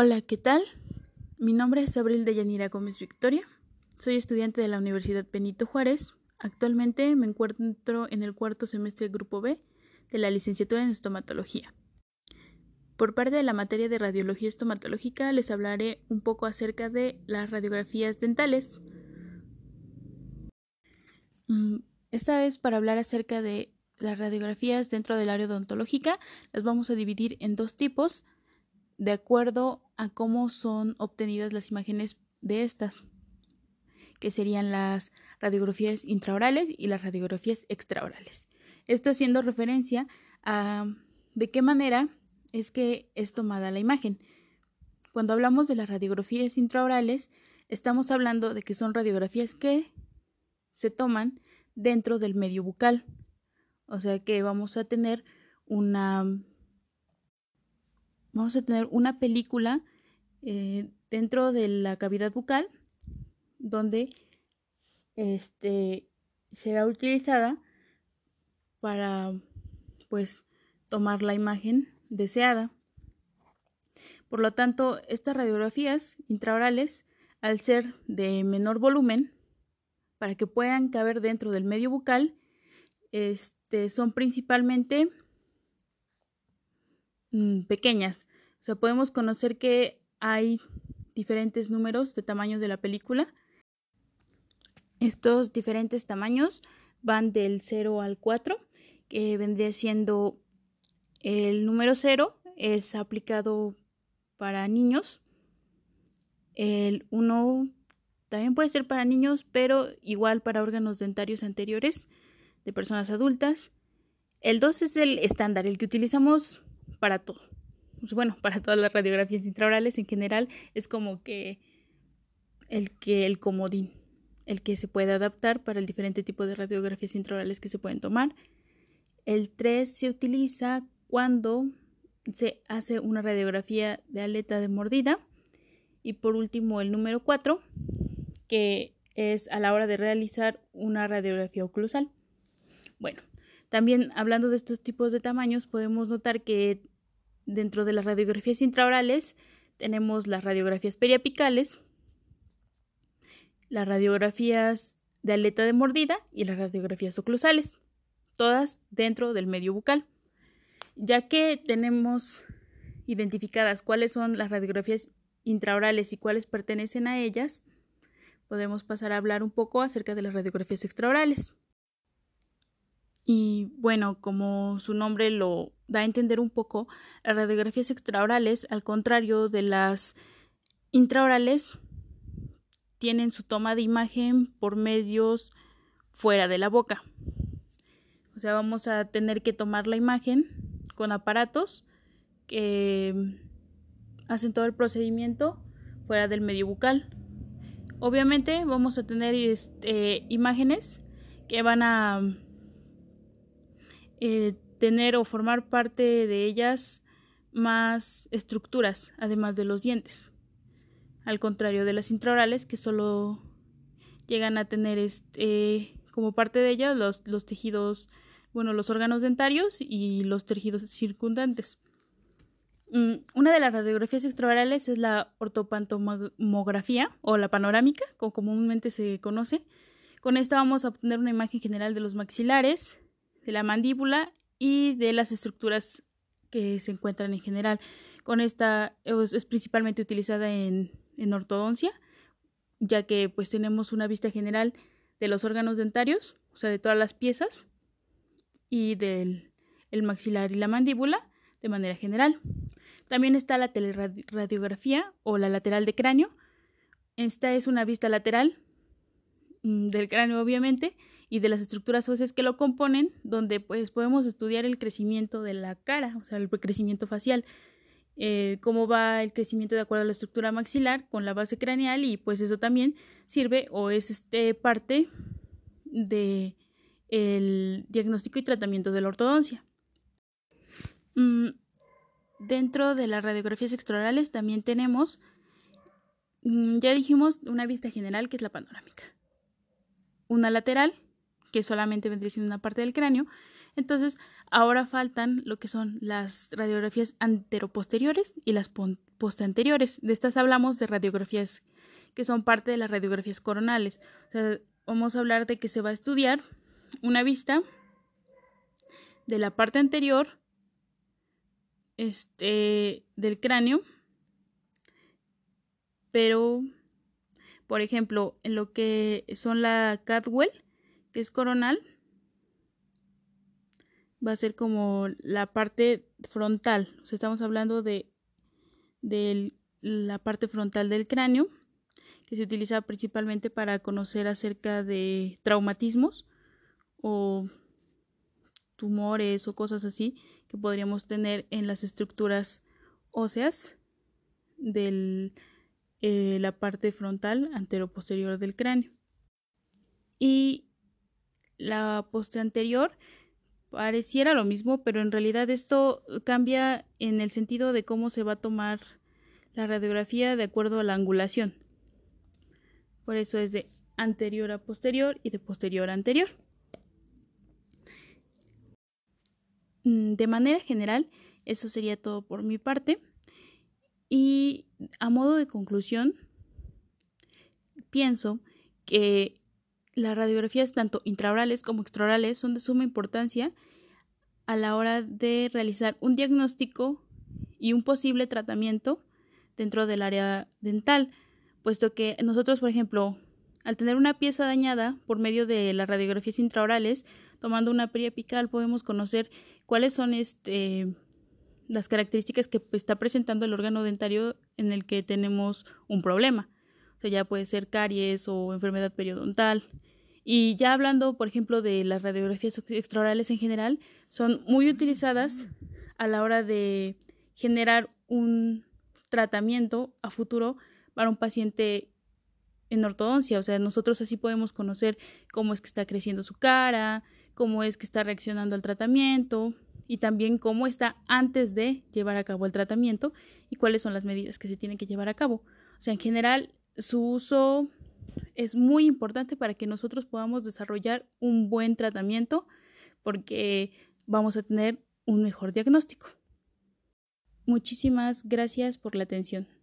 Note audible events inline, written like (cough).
Hola, ¿qué tal? Mi nombre es Abril de Yanira Gómez Victoria. Soy estudiante de la Universidad Benito Juárez. Actualmente me encuentro en el cuarto semestre del Grupo B de la licenciatura en estomatología. Por parte de la materia de radiología estomatológica les hablaré un poco acerca de las radiografías dentales. Mm, esta vez para hablar acerca de las radiografías dentro del área odontológica las vamos a dividir en dos tipos de acuerdo a cómo son obtenidas las imágenes de estas, que serían las radiografías intraorales y las radiografías extraorales. Esto haciendo referencia a de qué manera es que es tomada la imagen. Cuando hablamos de las radiografías intraorales, estamos hablando de que son radiografías que se toman dentro del medio bucal. O sea que vamos a tener una vamos a tener una película eh, dentro de la cavidad bucal donde este será utilizada para pues tomar la imagen deseada. Por lo tanto, estas radiografías intraorales, al ser de menor volumen, para que puedan caber dentro del medio bucal, este, son principalmente mm, pequeñas. O sea, podemos conocer que hay diferentes números de tamaño de la película. Estos diferentes tamaños van del 0 al 4, que vendría siendo el número 0 es aplicado para niños. El 1 también puede ser para niños, pero igual para órganos dentarios anteriores de personas adultas. El 2 es el estándar, el que utilizamos para todo. Pues bueno, (laughs) para todas las radiografías intraorales en general es como que el que el comodín, el que se puede adaptar para el diferente tipo de radiografías intraorales que se pueden tomar. El 3 se utiliza cuando se hace una radiografía de aleta de mordida. Y por último, el número 4, que es a la hora de realizar una radiografía oclusal. Bueno, también hablando de estos tipos de tamaños, podemos notar que dentro de las radiografías intraorales tenemos las radiografías periapicales, las radiografías de aleta de mordida y las radiografías oclusales, todas dentro del medio bucal. Ya que tenemos identificadas cuáles son las radiografías intraorales y cuáles pertenecen a ellas, podemos pasar a hablar un poco acerca de las radiografías extraorales. Y bueno, como su nombre lo da a entender un poco, las radiografías extraorales, al contrario de las intraorales, tienen su toma de imagen por medios fuera de la boca. O sea, vamos a tener que tomar la imagen con aparatos que hacen todo el procedimiento fuera del medio bucal. Obviamente vamos a tener este, imágenes que van a eh, tener o formar parte de ellas más estructuras, además de los dientes. Al contrario de las intraorales, que solo llegan a tener este, como parte de ellas los, los tejidos bueno, los órganos dentarios y los tejidos circundantes. Mm, una de las radiografías extraorales es la ortopantomografía o la panorámica, como comúnmente se conoce. Con esta vamos a obtener una imagen general de los maxilares, de la mandíbula y de las estructuras que se encuentran en general. Con esta es, principalmente utilizada en, ortodoncia, ya que pues tenemos una vista general de los órganos dentarios, o sea, de todas las piezas, y del el maxilar y la mandíbula de manera general. También está la teleradiografía o la lateral de cráneo. Esta es una vista lateral del cráneo obviamente y de las estructuras óseas que lo componen, donde pues podemos estudiar el crecimiento de la cara, o sea, el crecimiento facial, eh, cómo va el crecimiento de acuerdo a la estructura maxilar con la base craneal y pues eso también sirve o es este parte de el diagnóstico y tratamiento de la ortodoncia. Mm, dentro de las radiografías extraorales también tenemos, mm, ya dijimos, una vista general que es la panorámica. Una lateral, que solamente vendría siendo una parte del cráneo, Entonces, ahora faltan lo que son las radiografías anteroposteriores y las postanteriores. De estas hablamos de radiografías que son parte de las radiografías coronales. vamos a hablar de que se va a estudiar una vista de la parte anterior este, del cráneo, pero, por ejemplo, en lo que son la Catwell, que es coronal, va a ser como la parte frontal. O estamos hablando de, de la parte frontal del cráneo, que se utiliza principalmente para conocer acerca de traumatismos o tumores o cosas así que podríamos tener en las estructuras óseas de eh, la parte frontal antero-posterior del cráneo. Y la anterior pareciera lo mismo, pero en realidad esto cambia en el sentido de cómo se va a tomar la radiografía de acuerdo a la angulación. Por eso es de anterior a posterior y de posterior a anterior. Mm, de manera general, eso sería todo por mi parte. Y a modo de conclusión, pienso que las radiografías tanto intraorales como extraorales son de suma importancia a la hora de realizar un diagnóstico y un posible tratamiento dentro del área dental, puesto que nosotros, por ejemplo, al tener una pieza dañada por medio de las radiografías intraorales, tomando una periapical podemos conocer cuáles son este, las características que está presentando el órgano dentario en el que tenemos un problema. O sea, ya puede ser caries o enfermedad periodontal. Y ya hablando, por ejemplo, de las radiografías extraorales en general, son muy utilizadas a la hora de generar un tratamiento a futuro para un paciente en ortodoncia. O sea, nosotros así podemos conocer cómo es que está creciendo su cara, cómo es que está reaccionando al tratamiento y también cómo está antes de llevar a cabo el tratamiento y cuáles son las medidas que se tienen que llevar a cabo. O sea, en general, su uso es muy importante para que nosotros podamos desarrollar un buen tratamiento porque vamos a tener un mejor diagnóstico. Muchísimas gracias por la atención.